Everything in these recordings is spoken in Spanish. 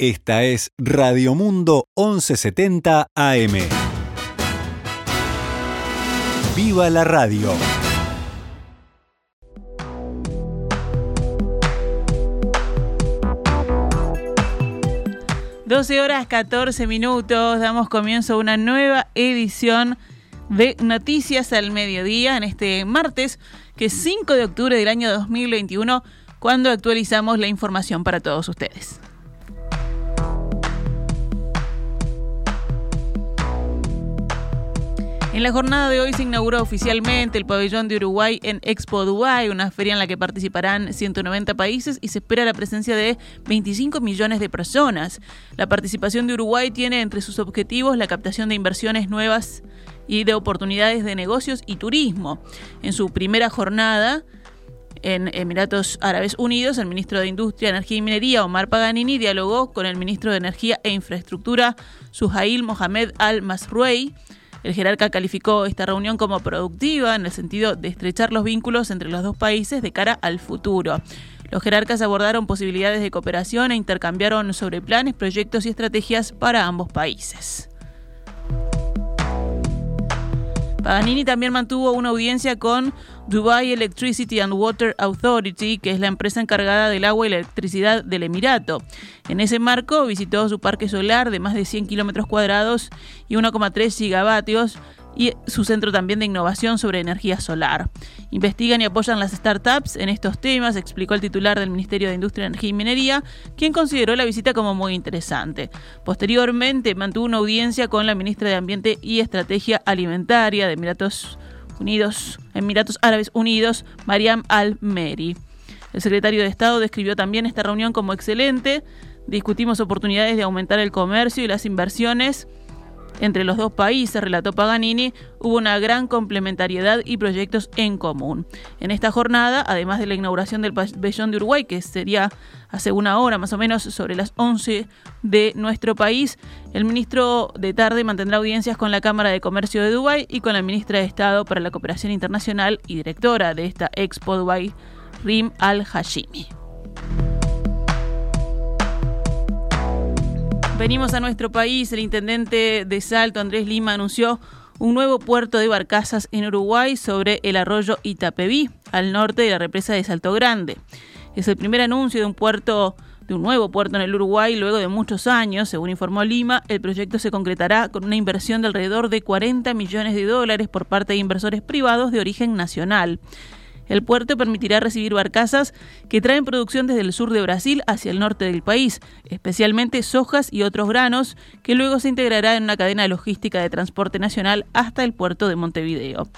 Esta es Radio Mundo 1170 AM. ¡Viva la radio! ...12 horas 14 minutos... ...damos comienzo a una nueva edición... ...de Noticias al Mediodía... ...en este martes... ...que es 5 de octubre del año 2021... ...cuando actualizamos la información para todos ustedes. En la jornada de hoy se inauguró oficialmente el pabellón de Uruguay en Expo Dubai, una feria en la que participarán 190 países y se espera la presencia de 25 millones de personas. La participación de Uruguay tiene entre sus objetivos la captación de inversiones nuevas y de oportunidades de negocios y turismo. En su primera jornada, en Emiratos Árabes Unidos, el ministro de Industria, Energía y Minería, Omar Paganini, dialogó con el ministro de Energía e Infraestructura, Suhail Mohamed Al-Masruey, el jerarca calificó esta reunión como productiva en el sentido de estrechar los vínculos entre los dos países de cara al futuro. Los jerarcas abordaron posibilidades de cooperación e intercambiaron sobre planes, proyectos y estrategias para ambos países. Paganini también mantuvo una audiencia con Dubai Electricity and Water Authority, que es la empresa encargada del agua y la electricidad del Emirato. En ese marco visitó su parque solar de más de 100 kilómetros cuadrados y 1,3 gigavatios y su centro también de innovación sobre energía solar. Investigan y apoyan las startups en estos temas, explicó el titular del Ministerio de Industria, Energía y Minería, quien consideró la visita como muy interesante. Posteriormente mantuvo una audiencia con la ministra de Ambiente y Estrategia Alimentaria de Emiratos Unidos, Emiratos Árabes Unidos, Mariam Al-Meri. El secretario de Estado describió también esta reunión como excelente. Discutimos oportunidades de aumentar el comercio y las inversiones entre los dos países, relató Paganini, hubo una gran complementariedad y proyectos en común. En esta jornada, además de la inauguración del pabellón de Uruguay, que sería hace una hora más o menos sobre las 11 de nuestro país, el ministro de tarde mantendrá audiencias con la Cámara de Comercio de Dubái y con la ministra de Estado para la Cooperación Internacional y directora de esta Expo Dubái, Rim Al-Hashimi. Venimos a nuestro país. El intendente de Salto, Andrés Lima, anunció un nuevo puerto de barcazas en Uruguay sobre el arroyo Itapeví, al norte de la represa de Salto Grande. Es el primer anuncio de un puerto de un nuevo puerto en el Uruguay luego de muchos años, según informó Lima, el proyecto se concretará con una inversión de alrededor de 40 millones de dólares por parte de inversores privados de origen nacional. El puerto permitirá recibir barcazas que traen producción desde el sur de Brasil hacia el norte del país, especialmente sojas y otros granos, que luego se integrará en una cadena logística de transporte nacional hasta el puerto de Montevideo.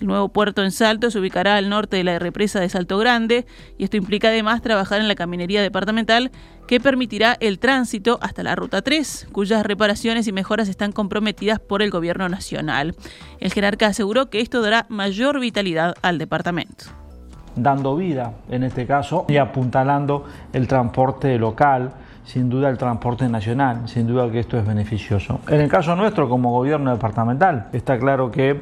El nuevo puerto en Salto se ubicará al norte de la represa de Salto Grande y esto implica además trabajar en la caminería departamental que permitirá el tránsito hasta la Ruta 3, cuyas reparaciones y mejoras están comprometidas por el Gobierno Nacional. El jerarca aseguró que esto dará mayor vitalidad al departamento dando vida en este caso y apuntalando el transporte local, sin duda el transporte nacional, sin duda que esto es beneficioso. En el caso nuestro como gobierno departamental, está claro que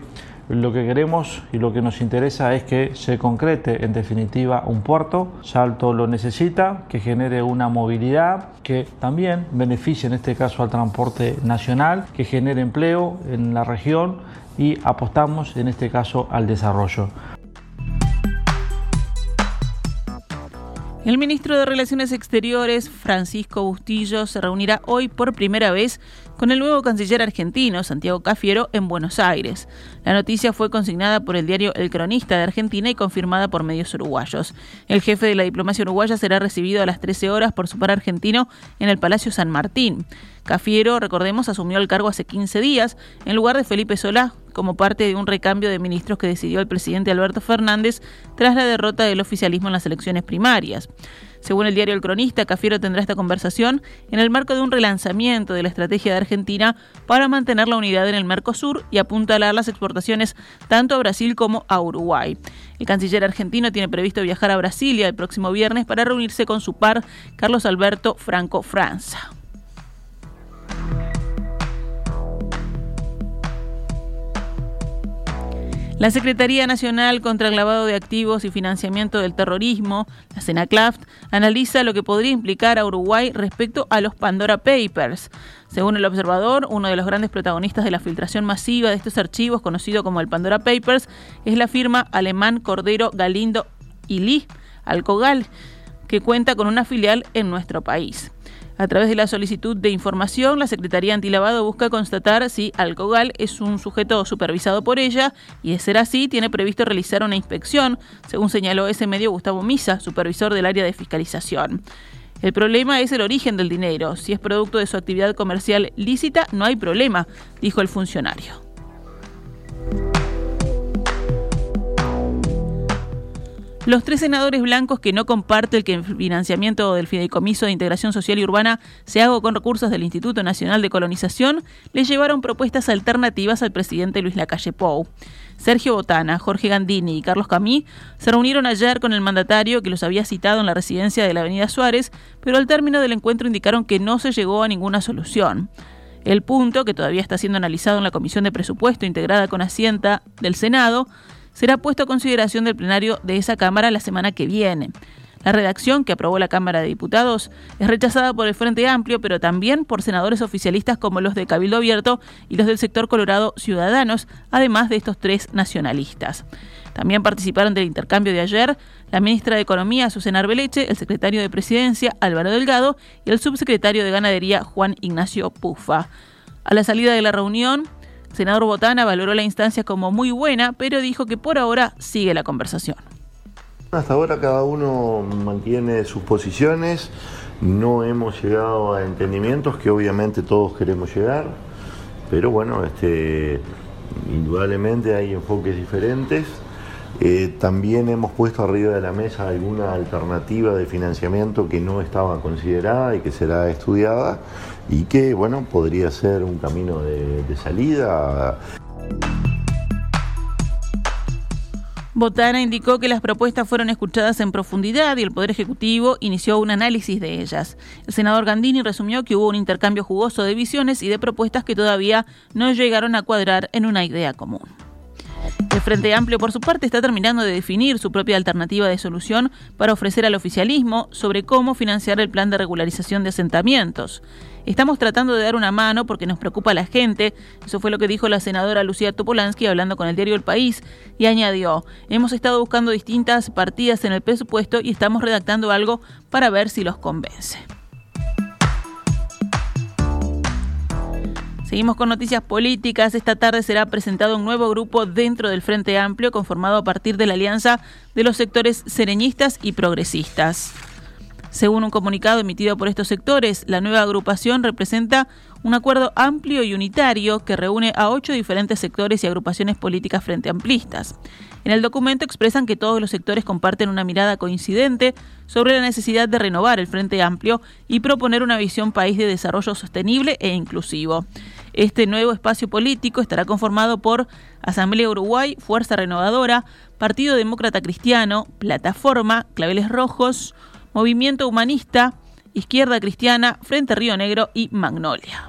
lo que queremos y lo que nos interesa es que se concrete en definitiva un puerto. Salto lo necesita, que genere una movilidad que también beneficie en este caso al transporte nacional, que genere empleo en la región y apostamos en este caso al desarrollo. El ministro de Relaciones Exteriores, Francisco Bustillo, se reunirá hoy por primera vez con el nuevo canciller argentino, Santiago Cafiero, en Buenos Aires. La noticia fue consignada por el diario El Cronista de Argentina y confirmada por medios uruguayos. El jefe de la diplomacia uruguaya será recibido a las 13 horas por su par argentino en el Palacio San Martín. Cafiero, recordemos, asumió el cargo hace 15 días en lugar de Felipe Solá, como parte de un recambio de ministros que decidió el presidente Alberto Fernández tras la derrota del oficialismo en las elecciones primarias. Según el diario El Cronista, Cafiero tendrá esta conversación en el marco de un relanzamiento de la estrategia de Argentina para mantener la unidad en el Mercosur y apuntalar las exportaciones tanto a Brasil como a Uruguay. El canciller argentino tiene previsto viajar a Brasilia el próximo viernes para reunirse con su par Carlos Alberto Franco Franza. La Secretaría Nacional contra el Lavado de Activos y Financiamiento del Terrorismo, la CENACLAFT, analiza lo que podría implicar a Uruguay respecto a los Pandora Papers. Según el observador, uno de los grandes protagonistas de la filtración masiva de estos archivos, conocido como el Pandora Papers, es la firma alemán Cordero Galindo y Lee, Alcogal, que cuenta con una filial en nuestro país. A través de la solicitud de información, la Secretaría Antilavado busca constatar si Alcogal es un sujeto supervisado por ella y, de ser así, tiene previsto realizar una inspección, según señaló ese medio Gustavo Misa, supervisor del área de fiscalización. El problema es el origen del dinero. Si es producto de su actividad comercial lícita, no hay problema, dijo el funcionario. Los tres senadores blancos que no comparten que el financiamiento del Fideicomiso de Integración Social y Urbana se haga con recursos del Instituto Nacional de Colonización le llevaron propuestas alternativas al presidente Luis Lacalle Pou. Sergio Botana, Jorge Gandini y Carlos Camí se reunieron ayer con el mandatario que los había citado en la residencia de la Avenida Suárez, pero al término del encuentro indicaron que no se llegó a ninguna solución. El punto, que todavía está siendo analizado en la Comisión de Presupuesto integrada con Hacienda del Senado, será puesto a consideración del plenario de esa Cámara la semana que viene. La redacción que aprobó la Cámara de Diputados es rechazada por el Frente Amplio, pero también por senadores oficialistas como los de Cabildo Abierto y los del sector Colorado Ciudadanos, además de estos tres nacionalistas. También participaron del intercambio de ayer la ministra de Economía, Susana Arbeleche, el secretario de Presidencia, Álvaro Delgado, y el subsecretario de Ganadería, Juan Ignacio Pufa. A la salida de la reunión, senador Botana valoró la instancia como muy buena, pero dijo que por ahora sigue la conversación. Hasta ahora cada uno mantiene sus posiciones, no hemos llegado a entendimientos que obviamente todos queremos llegar, pero bueno, este, indudablemente hay enfoques diferentes. Eh, también hemos puesto arriba de la mesa alguna alternativa de financiamiento que no estaba considerada y que será estudiada y que, bueno, podría ser un camino de, de salida. Botana indicó que las propuestas fueron escuchadas en profundidad y el Poder Ejecutivo inició un análisis de ellas. El senador Gandini resumió que hubo un intercambio jugoso de visiones y de propuestas que todavía no llegaron a cuadrar en una idea común. El Frente Amplio, por su parte, está terminando de definir su propia alternativa de solución para ofrecer al oficialismo sobre cómo financiar el plan de regularización de asentamientos. Estamos tratando de dar una mano porque nos preocupa la gente. Eso fue lo que dijo la senadora Lucía Topolansky hablando con el diario El País y añadió, hemos estado buscando distintas partidas en el presupuesto y estamos redactando algo para ver si los convence. Seguimos con noticias políticas. Esta tarde será presentado un nuevo grupo dentro del Frente Amplio, conformado a partir de la alianza de los sectores sereñistas y progresistas. Según un comunicado emitido por estos sectores, la nueva agrupación representa un acuerdo amplio y unitario que reúne a ocho diferentes sectores y agrupaciones políticas frente amplistas. En el documento expresan que todos los sectores comparten una mirada coincidente sobre la necesidad de renovar el Frente Amplio y proponer una visión país de desarrollo sostenible e inclusivo. Este nuevo espacio político estará conformado por Asamblea Uruguay, Fuerza Renovadora, Partido Demócrata Cristiano, Plataforma, Claveles Rojos, Movimiento Humanista, Izquierda Cristiana, Frente Río Negro y Magnolia.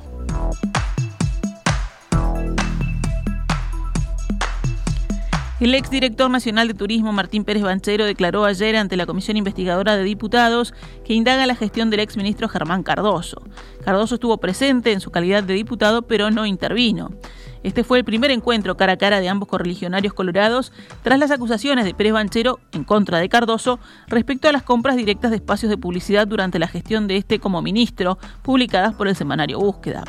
El exdirector nacional de Turismo, Martín Pérez Banchero, declaró ayer ante la Comisión Investigadora de Diputados que indaga la gestión del exministro Germán Cardoso. Cardoso estuvo presente en su calidad de diputado, pero no intervino. Este fue el primer encuentro cara a cara de ambos correligionarios colorados tras las acusaciones de Pérez Banchero en contra de Cardoso respecto a las compras directas de espacios de publicidad durante la gestión de este como ministro, publicadas por el semanario Búsqueda.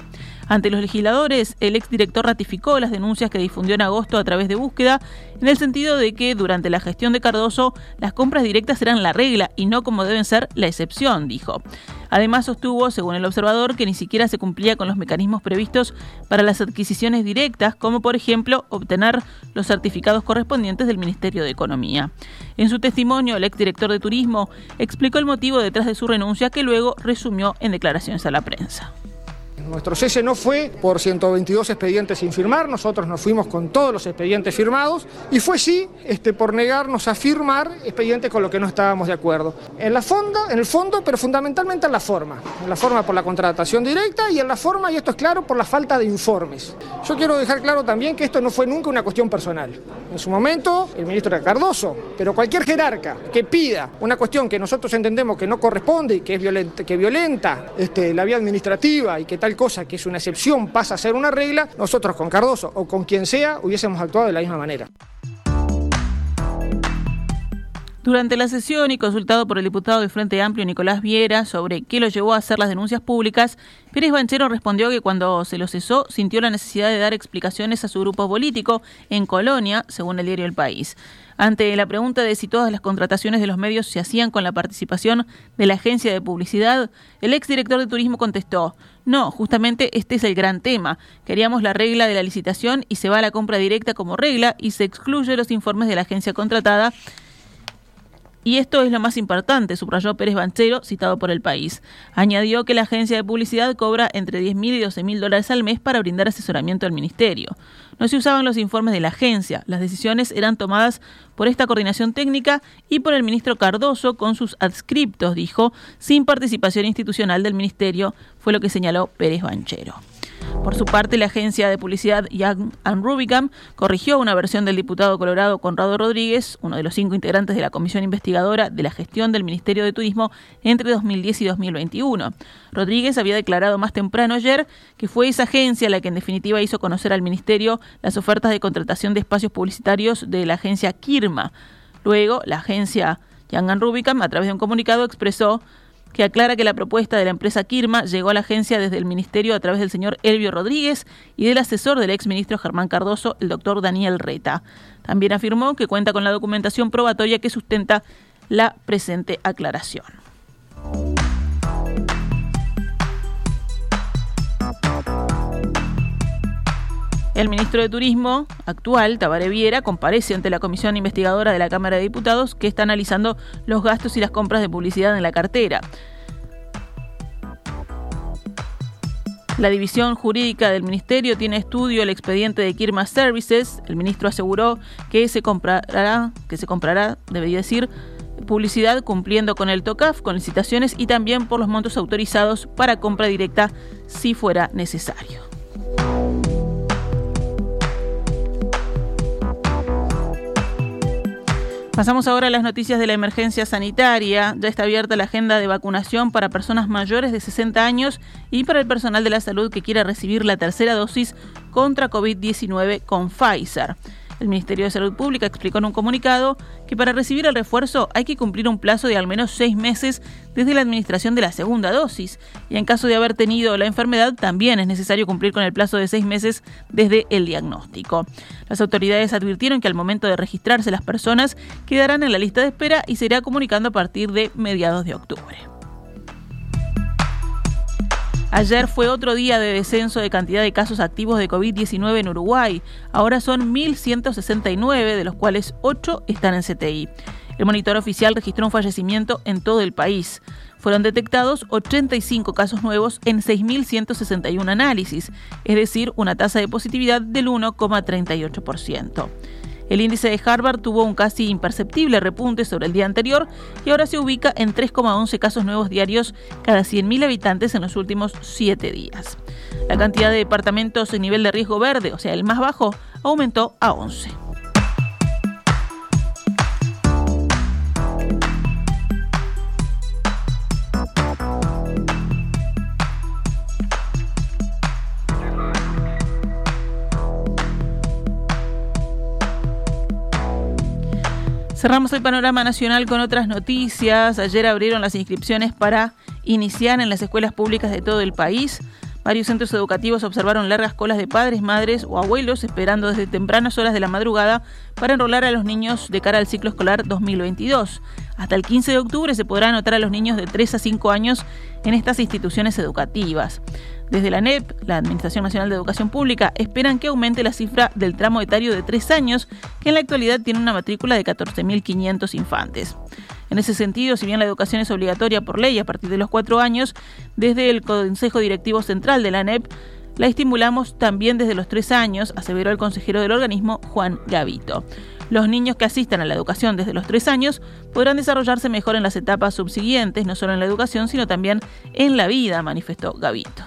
Ante los legisladores, el exdirector ratificó las denuncias que difundió en agosto a través de búsqueda, en el sentido de que durante la gestión de Cardoso las compras directas eran la regla y no como deben ser la excepción, dijo. Además sostuvo, según el observador, que ni siquiera se cumplía con los mecanismos previstos para las adquisiciones directas, como por ejemplo obtener los certificados correspondientes del Ministerio de Economía. En su testimonio, el exdirector de Turismo explicó el motivo detrás de su renuncia que luego resumió en declaraciones a la prensa. Nuestro cese no fue por 122 expedientes sin firmar, nosotros nos fuimos con todos los expedientes firmados y fue sí este, por negarnos a firmar expedientes con los que no estábamos de acuerdo. En la fondo, en el fondo, pero fundamentalmente en la forma. En la forma por la contratación directa y en la forma, y esto es claro, por la falta de informes. Yo quiero dejar claro también que esto no fue nunca una cuestión personal. En su momento, el ministro era Cardoso, pero cualquier jerarca que pida una cuestión que nosotros entendemos que no corresponde y que es violenta, que violenta este, la vía administrativa y que cosa que es una excepción pasa a ser una regla, nosotros con Cardoso o con quien sea hubiésemos actuado de la misma manera. Durante la sesión y consultado por el diputado del Frente Amplio Nicolás Viera sobre qué lo llevó a hacer las denuncias públicas, Pérez Banchero respondió que cuando se lo cesó sintió la necesidad de dar explicaciones a su grupo político en Colonia, según el diario El País. Ante la pregunta de si todas las contrataciones de los medios se hacían con la participación de la agencia de publicidad, el exdirector de turismo contestó, no, justamente este es el gran tema. Queríamos la regla de la licitación y se va a la compra directa como regla y se excluye los informes de la agencia contratada y esto es lo más importante, subrayó Pérez Banchero, citado por el país. Añadió que la agencia de publicidad cobra entre 10 mil y 12 mil dólares al mes para brindar asesoramiento al ministerio. No se usaban los informes de la agencia, las decisiones eran tomadas por esta coordinación técnica y por el ministro Cardoso con sus adscriptos, dijo, sin participación institucional del ministerio, fue lo que señaló Pérez Banchero. Por su parte, la agencia de publicidad Young and Rubicam corrigió una versión del diputado colorado Conrado Rodríguez, uno de los cinco integrantes de la comisión investigadora de la gestión del Ministerio de Turismo entre 2010 y 2021. Rodríguez había declarado más temprano ayer que fue esa agencia la que en definitiva hizo conocer al Ministerio las ofertas de contratación de espacios publicitarios de la agencia Kirma. Luego, la agencia Young and Rubicam, a través de un comunicado, expresó que aclara que la propuesta de la empresa Kirma llegó a la agencia desde el ministerio a través del señor Elvio Rodríguez y del asesor del exministro Germán Cardoso, el doctor Daniel Reta. También afirmó que cuenta con la documentación probatoria que sustenta la presente aclaración. El ministro de Turismo actual, Tabaré Viera, comparece ante la comisión investigadora de la Cámara de Diputados que está analizando los gastos y las compras de publicidad en la cartera. La división jurídica del ministerio tiene estudio el expediente de Kirma Services. El ministro aseguró que se comprará, que se comprará, decir, publicidad cumpliendo con el TOCAF, con licitaciones y también por los montos autorizados para compra directa si fuera necesario. Pasamos ahora a las noticias de la emergencia sanitaria. Ya está abierta la agenda de vacunación para personas mayores de 60 años y para el personal de la salud que quiera recibir la tercera dosis contra COVID-19 con Pfizer. El Ministerio de Salud Pública explicó en un comunicado que para recibir el refuerzo hay que cumplir un plazo de al menos seis meses desde la administración de la segunda dosis y en caso de haber tenido la enfermedad también es necesario cumplir con el plazo de seis meses desde el diagnóstico. Las autoridades advirtieron que al momento de registrarse las personas quedarán en la lista de espera y se irá comunicando a partir de mediados de octubre. Ayer fue otro día de descenso de cantidad de casos activos de COVID-19 en Uruguay. Ahora son 1.169, de los cuales 8 están en CTI. El monitor oficial registró un fallecimiento en todo el país. Fueron detectados 85 casos nuevos en 6.161 análisis, es decir, una tasa de positividad del 1,38%. El índice de Harvard tuvo un casi imperceptible repunte sobre el día anterior y ahora se ubica en 3,11 casos nuevos diarios cada 100.000 habitantes en los últimos 7 días. La cantidad de departamentos en nivel de riesgo verde, o sea, el más bajo, aumentó a 11. Cerramos el panorama nacional con otras noticias. Ayer abrieron las inscripciones para iniciar en las escuelas públicas de todo el país. Varios centros educativos observaron largas colas de padres, madres o abuelos esperando desde tempranas horas de la madrugada para enrolar a los niños de cara al ciclo escolar 2022. Hasta el 15 de octubre se podrá anotar a los niños de 3 a 5 años en estas instituciones educativas. Desde la NEP, la Administración Nacional de Educación Pública, esperan que aumente la cifra del tramo etario de tres años, que en la actualidad tiene una matrícula de 14.500 infantes. En ese sentido, si bien la educación es obligatoria por ley a partir de los cuatro años, desde el Consejo Directivo Central de la ANEP, la estimulamos también desde los tres años, aseveró el consejero del organismo, Juan Gavito. Los niños que asistan a la educación desde los tres años podrán desarrollarse mejor en las etapas subsiguientes, no solo en la educación, sino también en la vida, manifestó Gavito.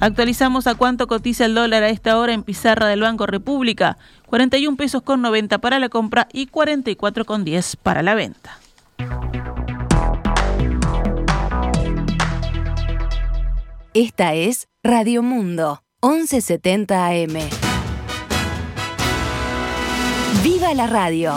Actualizamos a cuánto cotiza el dólar a esta hora en pizarra del Banco República. 41 pesos con 90 para la compra y 44 con 10 para la venta. Esta es Radio Mundo, 1170 AM. ¡Viva la radio!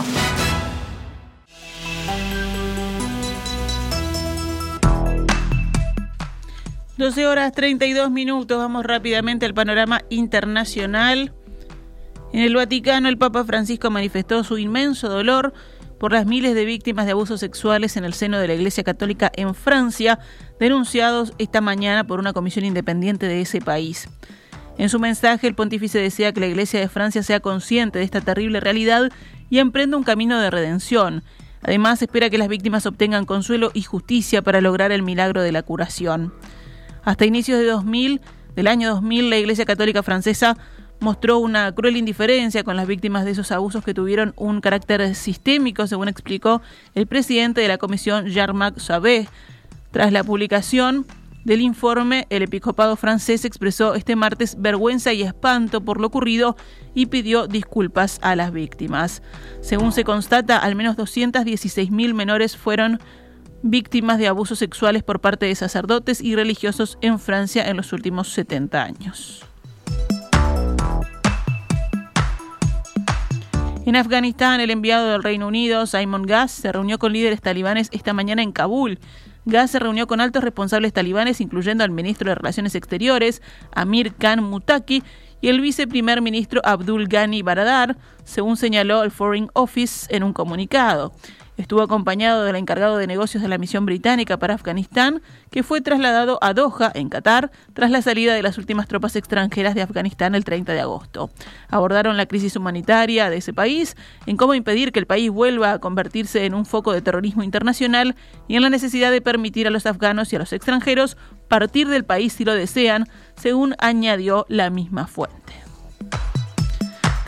12 horas 32 minutos, vamos rápidamente al panorama internacional. En el Vaticano, el Papa Francisco manifestó su inmenso dolor por las miles de víctimas de abusos sexuales en el seno de la Iglesia Católica en Francia, denunciados esta mañana por una comisión independiente de ese país. En su mensaje, el pontífice desea que la Iglesia de Francia sea consciente de esta terrible realidad y emprenda un camino de redención. Además, espera que las víctimas obtengan consuelo y justicia para lograr el milagro de la curación. Hasta inicios de 2000, del año 2000, la Iglesia Católica Francesa mostró una cruel indiferencia con las víctimas de esos abusos que tuvieron un carácter sistémico, según explicó el presidente de la comisión Jean-Marc. Tras la publicación del informe, el episcopado francés expresó este martes vergüenza y espanto por lo ocurrido y pidió disculpas a las víctimas. Según se constata, al menos 216.000 menores fueron víctimas de abusos sexuales por parte de sacerdotes y religiosos en Francia en los últimos 70 años. En Afganistán, el enviado del Reino Unido, Simon Gass, se reunió con líderes talibanes esta mañana en Kabul. Gass se reunió con altos responsables talibanes, incluyendo al ministro de Relaciones Exteriores, Amir Khan Mutaki, y el viceprimer ministro Abdul Ghani Baradar, según señaló el Foreign Office en un comunicado. Estuvo acompañado del encargado de negocios de la misión británica para Afganistán, que fue trasladado a Doha, en Qatar, tras la salida de las últimas tropas extranjeras de Afganistán el 30 de agosto. Abordaron la crisis humanitaria de ese país, en cómo impedir que el país vuelva a convertirse en un foco de terrorismo internacional y en la necesidad de permitir a los afganos y a los extranjeros partir del país si lo desean, según añadió la misma fuente.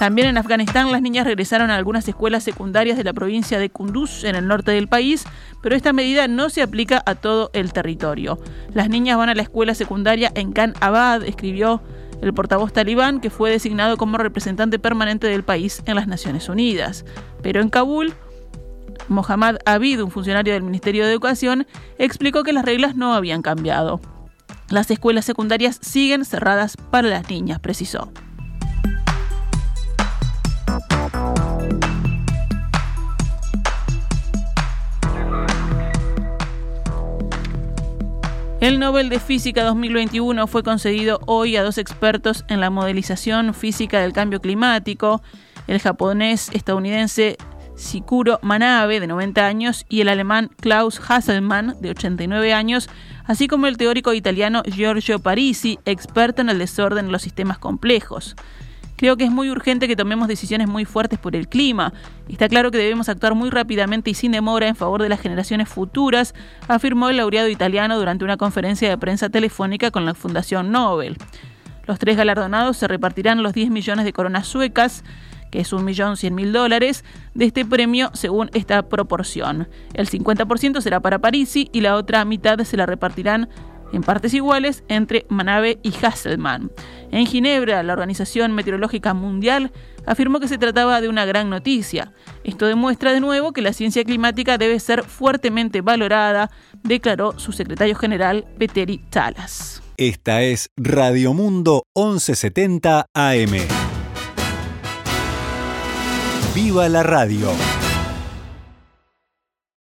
También en Afganistán las niñas regresaron a algunas escuelas secundarias de la provincia de Kunduz, en el norte del país, pero esta medida no se aplica a todo el territorio. Las niñas van a la escuela secundaria en Khan Abad, escribió el portavoz talibán, que fue designado como representante permanente del país en las Naciones Unidas. Pero en Kabul, Mohammad Abid, un funcionario del Ministerio de Educación, explicó que las reglas no habían cambiado. Las escuelas secundarias siguen cerradas para las niñas, precisó. El Nobel de Física 2021 fue concedido hoy a dos expertos en la modelización física del cambio climático, el japonés estadounidense Sikuro Manabe, de 90 años, y el alemán Klaus Hasselmann, de 89 años, así como el teórico italiano Giorgio Parisi, experto en el desorden de los sistemas complejos. Creo que es muy urgente que tomemos decisiones muy fuertes por el clima. Está claro que debemos actuar muy rápidamente y sin demora en favor de las generaciones futuras, afirmó el laureado italiano durante una conferencia de prensa telefónica con la Fundación Nobel. Los tres galardonados se repartirán los 10 millones de coronas suecas, que es un millón cien mil dólares, de este premio según esta proporción. El 50% será para Parisi y la otra mitad se la repartirán en partes iguales entre Manabe y Hasselmann. En Ginebra, la Organización Meteorológica Mundial afirmó que se trataba de una gran noticia. Esto demuestra de nuevo que la ciencia climática debe ser fuertemente valorada, declaró su secretario general Peteri Talas. Esta es Radio Mundo 1170 AM. ¡Viva la radio!